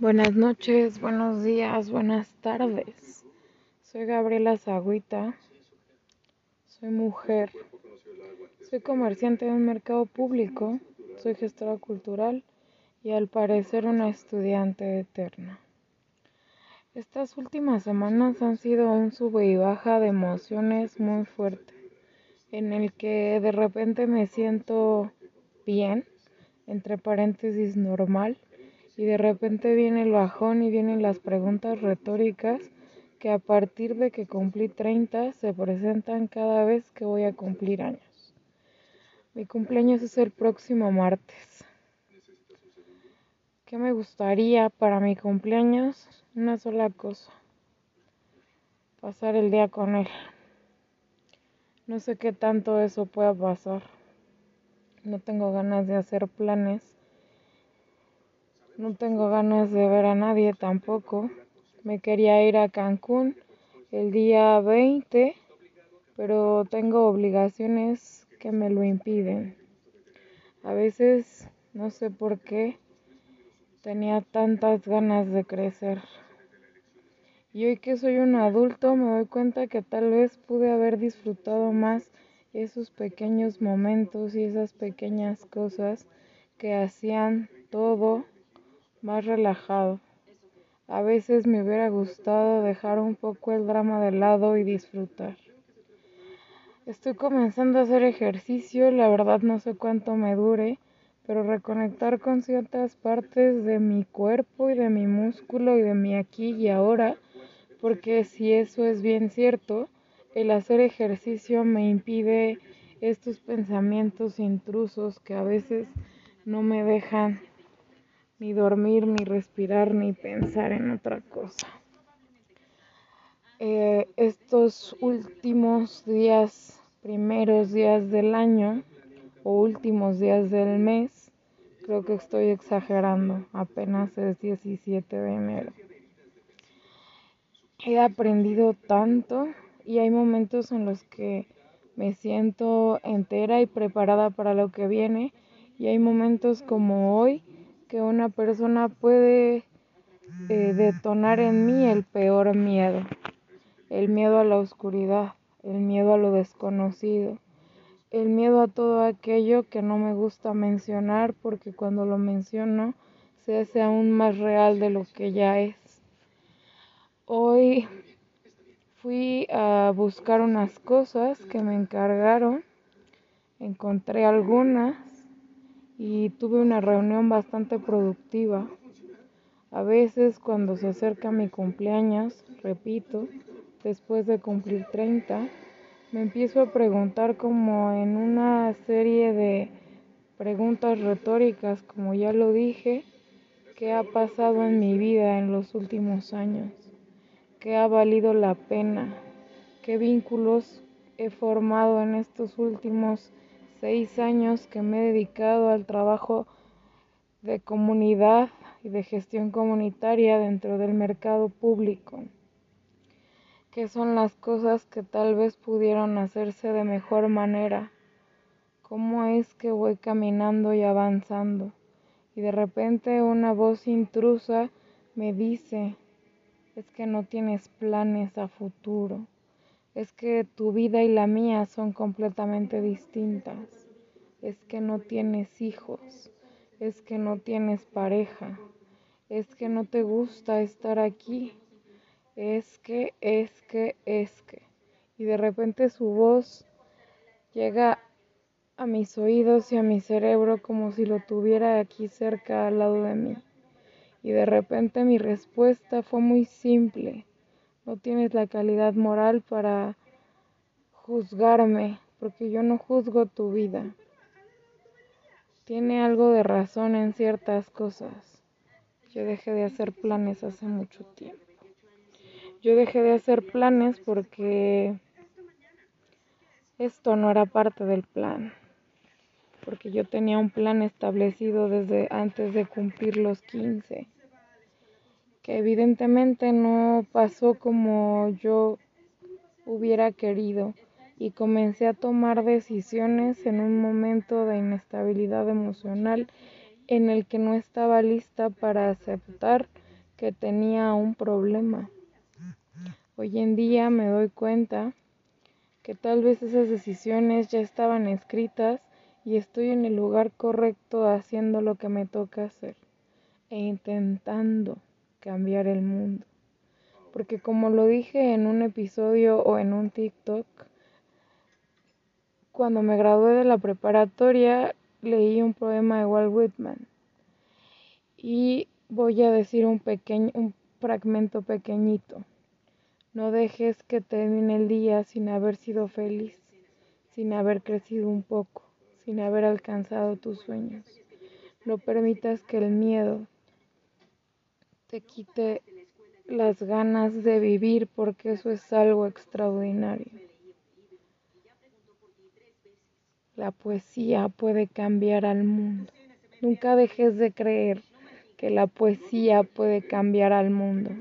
Buenas noches, buenos días, buenas tardes. Soy Gabriela Zagüita. Soy mujer. Soy comerciante de un mercado público. Soy gestora cultural y al parecer una estudiante eterna. Estas últimas semanas han sido un sube y baja de emociones muy fuerte, en el que de repente me siento bien, entre paréntesis normal, y de repente viene el bajón y vienen las preguntas retóricas que a partir de que cumplí 30 se presentan cada vez que voy a cumplir años. Mi cumpleaños es el próximo martes. ¿Qué me gustaría para mi cumpleaños? Una sola cosa. Pasar el día con él. No sé qué tanto eso pueda pasar. No tengo ganas de hacer planes no tengo ganas de ver a nadie tampoco. Me quería ir a Cancún el día 20, pero tengo obligaciones que me lo impiden. A veces, no sé por qué, tenía tantas ganas de crecer. Y hoy que soy un adulto me doy cuenta que tal vez pude haber disfrutado más esos pequeños momentos y esas pequeñas cosas que hacían todo más relajado. A veces me hubiera gustado dejar un poco el drama de lado y disfrutar. Estoy comenzando a hacer ejercicio, la verdad no sé cuánto me dure, pero reconectar con ciertas partes de mi cuerpo y de mi músculo y de mi aquí y ahora, porque si eso es bien cierto, el hacer ejercicio me impide estos pensamientos intrusos que a veces no me dejan ni dormir, ni respirar, ni pensar en otra cosa. Eh, estos últimos días, primeros días del año o últimos días del mes, creo que estoy exagerando, apenas es 17 de enero. He aprendido tanto y hay momentos en los que me siento entera y preparada para lo que viene y hay momentos como hoy que una persona puede eh, detonar en mí el peor miedo, el miedo a la oscuridad, el miedo a lo desconocido, el miedo a todo aquello que no me gusta mencionar porque cuando lo menciono se hace aún más real de lo que ya es. Hoy fui a buscar unas cosas que me encargaron, encontré algunas y tuve una reunión bastante productiva. A veces cuando se acerca mi cumpleaños, repito, después de cumplir 30, me empiezo a preguntar como en una serie de preguntas retóricas, como ya lo dije, qué ha pasado en mi vida en los últimos años, qué ha valido la pena, qué vínculos he formado en estos últimos seis años que me he dedicado al trabajo de comunidad y de gestión comunitaria dentro del mercado público. ¿Qué son las cosas que tal vez pudieron hacerse de mejor manera? ¿Cómo es que voy caminando y avanzando? Y de repente una voz intrusa me dice, es que no tienes planes a futuro es que tu vida y la mía son completamente distintas. Es que no tienes hijos, es que no tienes pareja, es que no te gusta estar aquí, es que, es que, es que. Y de repente su voz llega a mis oídos y a mi cerebro como si lo tuviera aquí cerca al lado de mí. Y de repente mi respuesta fue muy simple no tienes la calidad moral para juzgarme, porque yo no juzgo tu vida. Tiene algo de razón en ciertas cosas. Yo dejé de hacer planes hace mucho tiempo. Yo dejé de hacer planes porque esto no era parte del plan. Porque yo tenía un plan establecido desde antes de cumplir los 15 que evidentemente no pasó como yo hubiera querido y comencé a tomar decisiones en un momento de inestabilidad emocional en el que no estaba lista para aceptar que tenía un problema. Hoy en día me doy cuenta que tal vez esas decisiones ya estaban escritas y estoy en el lugar correcto haciendo lo que me toca hacer e intentando cambiar el mundo. Porque como lo dije en un episodio o en un TikTok, cuando me gradué de la preparatoria leí un poema de Walt Whitman y voy a decir un pequeño un fragmento pequeñito. No dejes que termine el día sin haber sido feliz, sin haber crecido un poco, sin haber alcanzado tus sueños. No permitas que el miedo te quite las ganas de vivir porque eso es algo extraordinario. La poesía puede cambiar al mundo. Nunca dejes de creer que la poesía puede cambiar al mundo.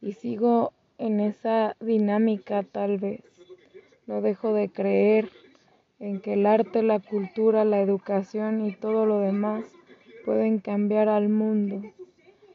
Y sigo en esa dinámica tal vez. No dejo de creer en que el arte, la cultura, la educación y todo lo demás pueden cambiar al mundo.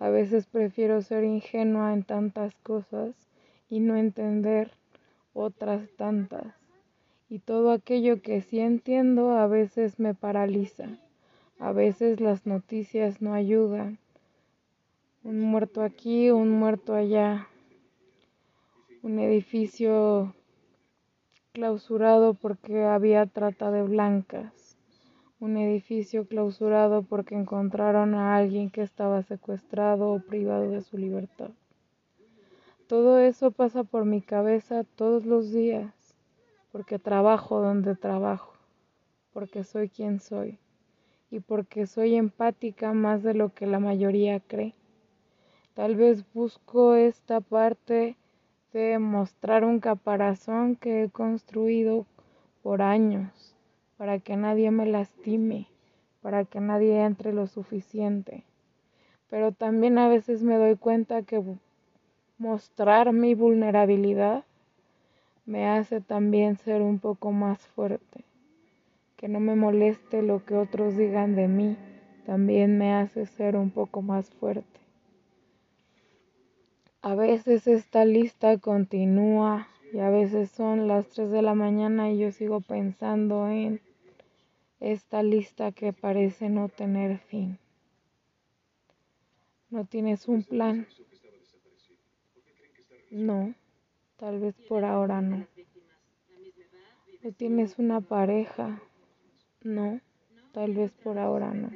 A veces prefiero ser ingenua en tantas cosas y no entender otras tantas. Y todo aquello que sí entiendo a veces me paraliza. A veces las noticias no ayudan. Un muerto aquí, un muerto allá. Un edificio clausurado porque había trata de blancas. Un edificio clausurado porque encontraron a alguien que estaba secuestrado o privado de su libertad. Todo eso pasa por mi cabeza todos los días, porque trabajo donde trabajo, porque soy quien soy y porque soy empática más de lo que la mayoría cree. Tal vez busco esta parte de mostrar un caparazón que he construido por años para que nadie me lastime, para que nadie entre lo suficiente. Pero también a veces me doy cuenta que mostrar mi vulnerabilidad me hace también ser un poco más fuerte que no me moleste lo que otros digan de mí, también me hace ser un poco más fuerte. A veces esta lista continúa y a veces son las 3 de la mañana y yo sigo pensando en esta lista que parece no tener fin. ¿No tienes un plan? No, tal vez por ahora no. ¿No tienes una pareja? No, tal vez por ahora no.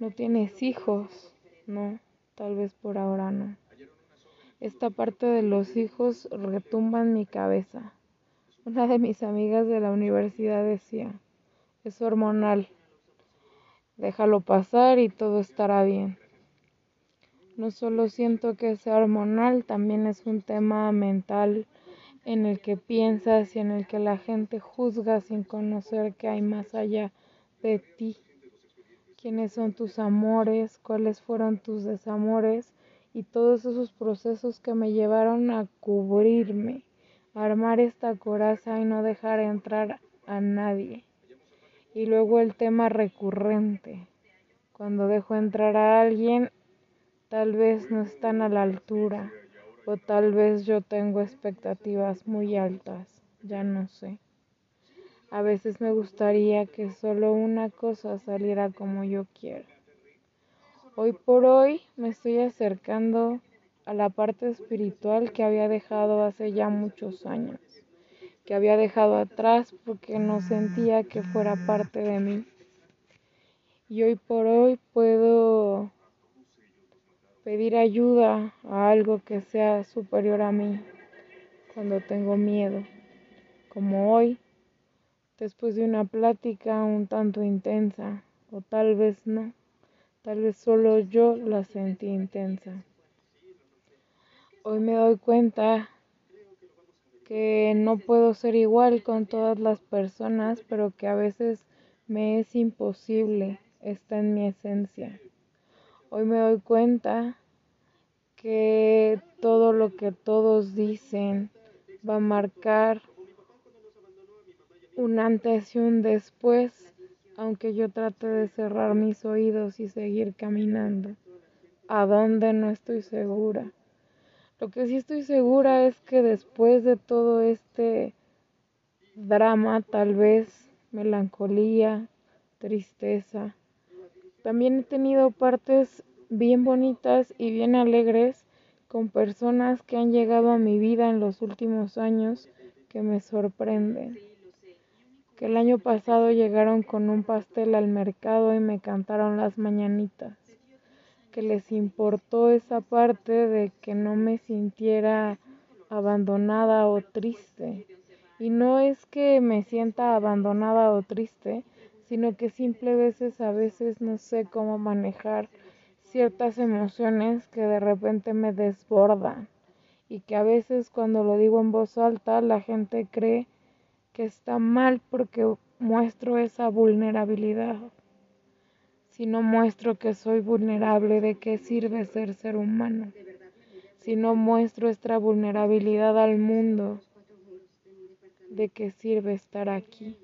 ¿No tienes hijos? No, tal vez por ahora no. Esta parte de los hijos retumba en mi cabeza. Una de mis amigas de la universidad decía, es hormonal, déjalo pasar y todo estará bien. No solo siento que sea hormonal, también es un tema mental en el que piensas y en el que la gente juzga sin conocer que hay más allá de ti. ¿Quiénes son tus amores? ¿Cuáles fueron tus desamores? Y todos esos procesos que me llevaron a cubrirme, a armar esta coraza y no dejar entrar a nadie. Y luego el tema recurrente. Cuando dejo entrar a alguien, tal vez no están a la altura o tal vez yo tengo expectativas muy altas, ya no sé. A veces me gustaría que solo una cosa saliera como yo quiero. Hoy por hoy me estoy acercando a la parte espiritual que había dejado hace ya muchos años, que había dejado atrás porque no sentía que fuera parte de mí. Y hoy por hoy puedo pedir ayuda a algo que sea superior a mí cuando tengo miedo, como hoy, después de una plática un tanto intensa, o tal vez no, tal vez solo yo la sentí intensa. Hoy me doy cuenta que no puedo ser igual con todas las personas, pero que a veces me es imposible, está en mi esencia. Hoy me doy cuenta que todo lo que todos dicen va a marcar un antes y un después, aunque yo trate de cerrar mis oídos y seguir caminando. a dónde no estoy segura. Lo que sí estoy segura es que después de todo este drama, tal vez melancolía, tristeza, también he tenido partes bien bonitas y bien alegres con personas que han llegado a mi vida en los últimos años que me sorprenden. Que el año pasado llegaron con un pastel al mercado y me cantaron las mañanitas. Que les importó esa parte de que no me sintiera abandonada o triste. Y no es que me sienta abandonada o triste, sino que simple veces a veces no sé cómo manejar ciertas emociones que de repente me desbordan y que a veces cuando lo digo en voz alta la gente cree que está mal porque muestro esa vulnerabilidad. Si no muestro que soy vulnerable, ¿de qué sirve ser ser humano? Si no muestro esta vulnerabilidad al mundo, ¿de qué sirve estar aquí?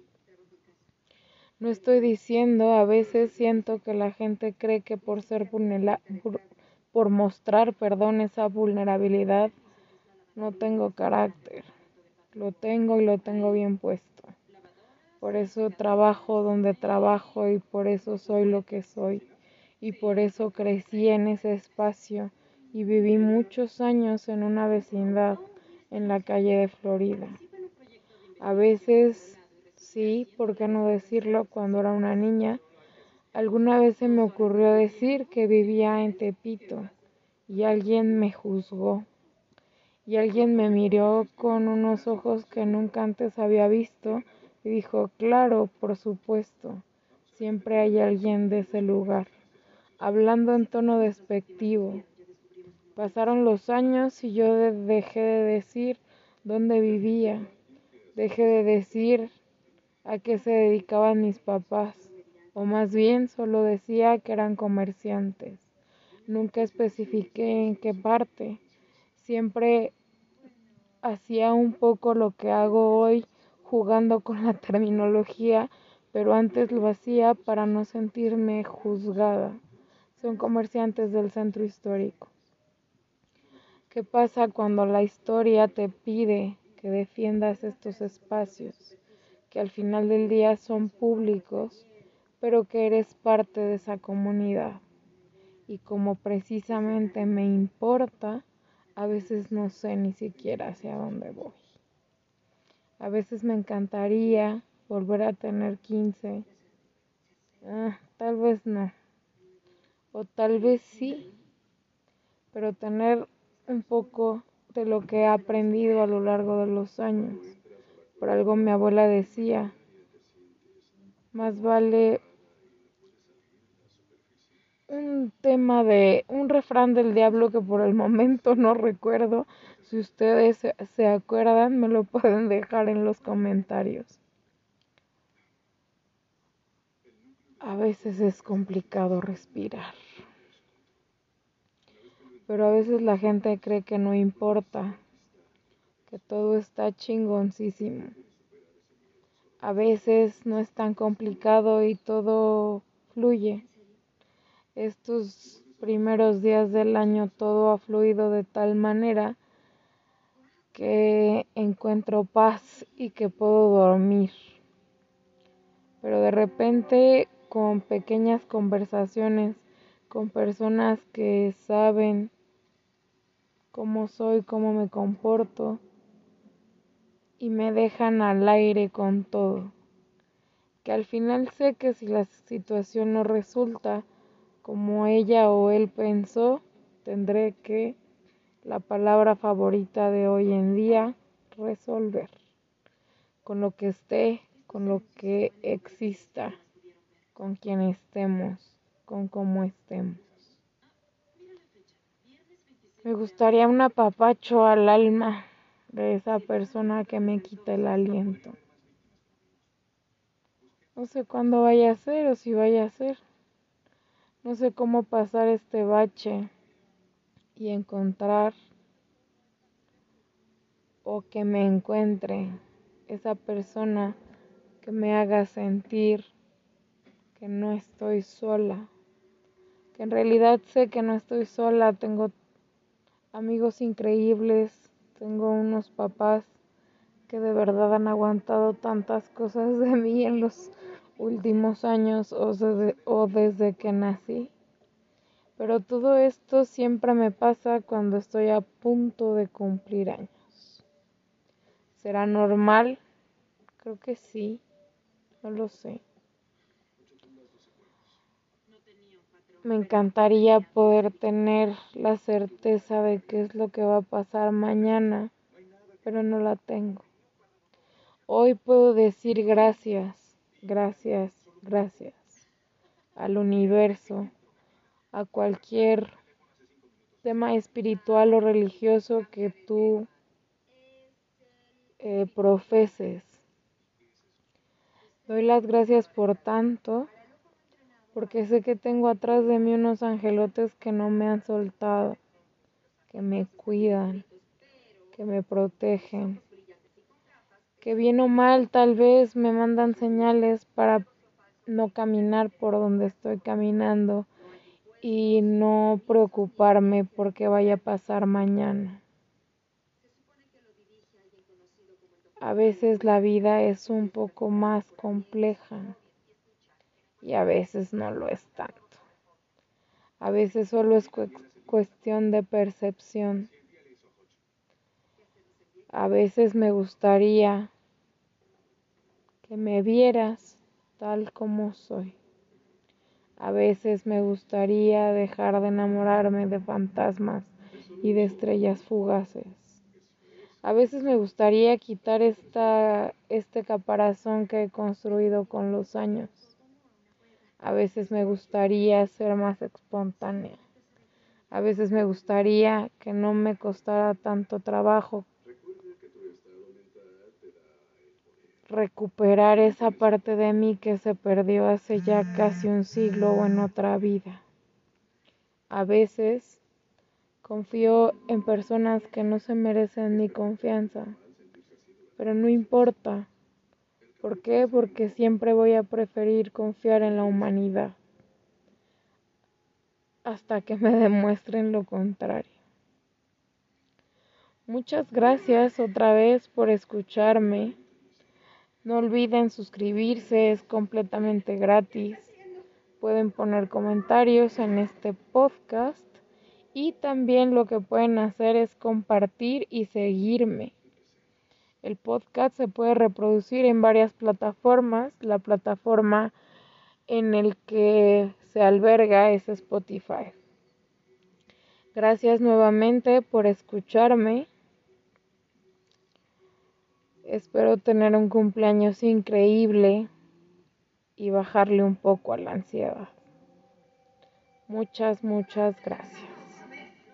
No estoy diciendo, a veces siento que la gente cree que por ser por mostrar, perdón, esa vulnerabilidad, no tengo carácter. Lo tengo y lo tengo bien puesto. Por eso trabajo donde trabajo y por eso soy lo que soy. Y por eso crecí en ese espacio y viví muchos años en una vecindad en la calle de Florida. A veces Sí, ¿por qué no decirlo? Cuando era una niña, alguna vez se me ocurrió decir que vivía en Tepito y alguien me juzgó y alguien me miró con unos ojos que nunca antes había visto y dijo, claro, por supuesto, siempre hay alguien de ese lugar, hablando en tono despectivo. Pasaron los años y yo dejé de decir dónde vivía, dejé de decir a qué se dedicaban mis papás, o más bien solo decía que eran comerciantes. Nunca especifiqué en qué parte. Siempre hacía un poco lo que hago hoy jugando con la terminología, pero antes lo hacía para no sentirme juzgada. Son comerciantes del centro histórico. ¿Qué pasa cuando la historia te pide que defiendas estos espacios? que al final del día son públicos, pero que eres parte de esa comunidad. Y como precisamente me importa, a veces no sé ni siquiera hacia dónde voy. A veces me encantaría volver a tener 15. Ah, tal vez no. O tal vez sí. Pero tener un poco de lo que he aprendido a lo largo de los años. Por algo mi abuela decía, más vale un tema de un refrán del diablo que por el momento no recuerdo. Si ustedes se acuerdan, me lo pueden dejar en los comentarios. A veces es complicado respirar. Pero a veces la gente cree que no importa todo está chingoncísimo. A veces no es tan complicado y todo fluye. Estos primeros días del año todo ha fluido de tal manera que encuentro paz y que puedo dormir. Pero de repente con pequeñas conversaciones con personas que saben cómo soy, cómo me comporto, y me dejan al aire con todo. Que al final sé que si la situación no resulta como ella o él pensó, tendré que, la palabra favorita de hoy en día, resolver. Con lo que esté, con lo que exista, con quien estemos, con cómo estemos. Me gustaría un apapacho al alma de esa persona que me quita el aliento. No sé cuándo vaya a ser o si vaya a ser. No sé cómo pasar este bache y encontrar o que me encuentre esa persona que me haga sentir que no estoy sola, que en realidad sé que no estoy sola, tengo amigos increíbles, tengo unos papás que de verdad han aguantado tantas cosas de mí en los últimos años o desde, o desde que nací. Pero todo esto siempre me pasa cuando estoy a punto de cumplir años. ¿Será normal? Creo que sí. No lo sé. Me encantaría poder tener la certeza de qué es lo que va a pasar mañana, pero no la tengo. Hoy puedo decir gracias, gracias, gracias al universo, a cualquier tema espiritual o religioso que tú eh, profeses. Doy las gracias por tanto porque sé que tengo atrás de mí unos angelotes que no me han soltado, que me cuidan, que me protegen, que bien o mal tal vez me mandan señales para no caminar por donde estoy caminando y no preocuparme por qué vaya a pasar mañana. A veces la vida es un poco más compleja y a veces no lo es tanto. A veces solo es cuestión de percepción. A veces me gustaría que me vieras tal como soy. A veces me gustaría dejar de enamorarme de fantasmas y de estrellas fugaces. A veces me gustaría quitar esta, este caparazón que he construido con los años a veces me gustaría ser más espontánea. A veces me gustaría que no me costara tanto trabajo recuperar esa parte de mí que se perdió hace ya casi un siglo o en otra vida. A veces confío en personas que no se merecen mi confianza, pero no importa ¿Por qué? Porque siempre voy a preferir confiar en la humanidad hasta que me demuestren lo contrario. Muchas gracias otra vez por escucharme. No olviden suscribirse, es completamente gratis. Pueden poner comentarios en este podcast y también lo que pueden hacer es compartir y seguirme. El podcast se puede reproducir en varias plataformas. La plataforma en el que se alberga es Spotify. Gracias nuevamente por escucharme. Espero tener un cumpleaños increíble y bajarle un poco a la ansiedad. Muchas, muchas gracias.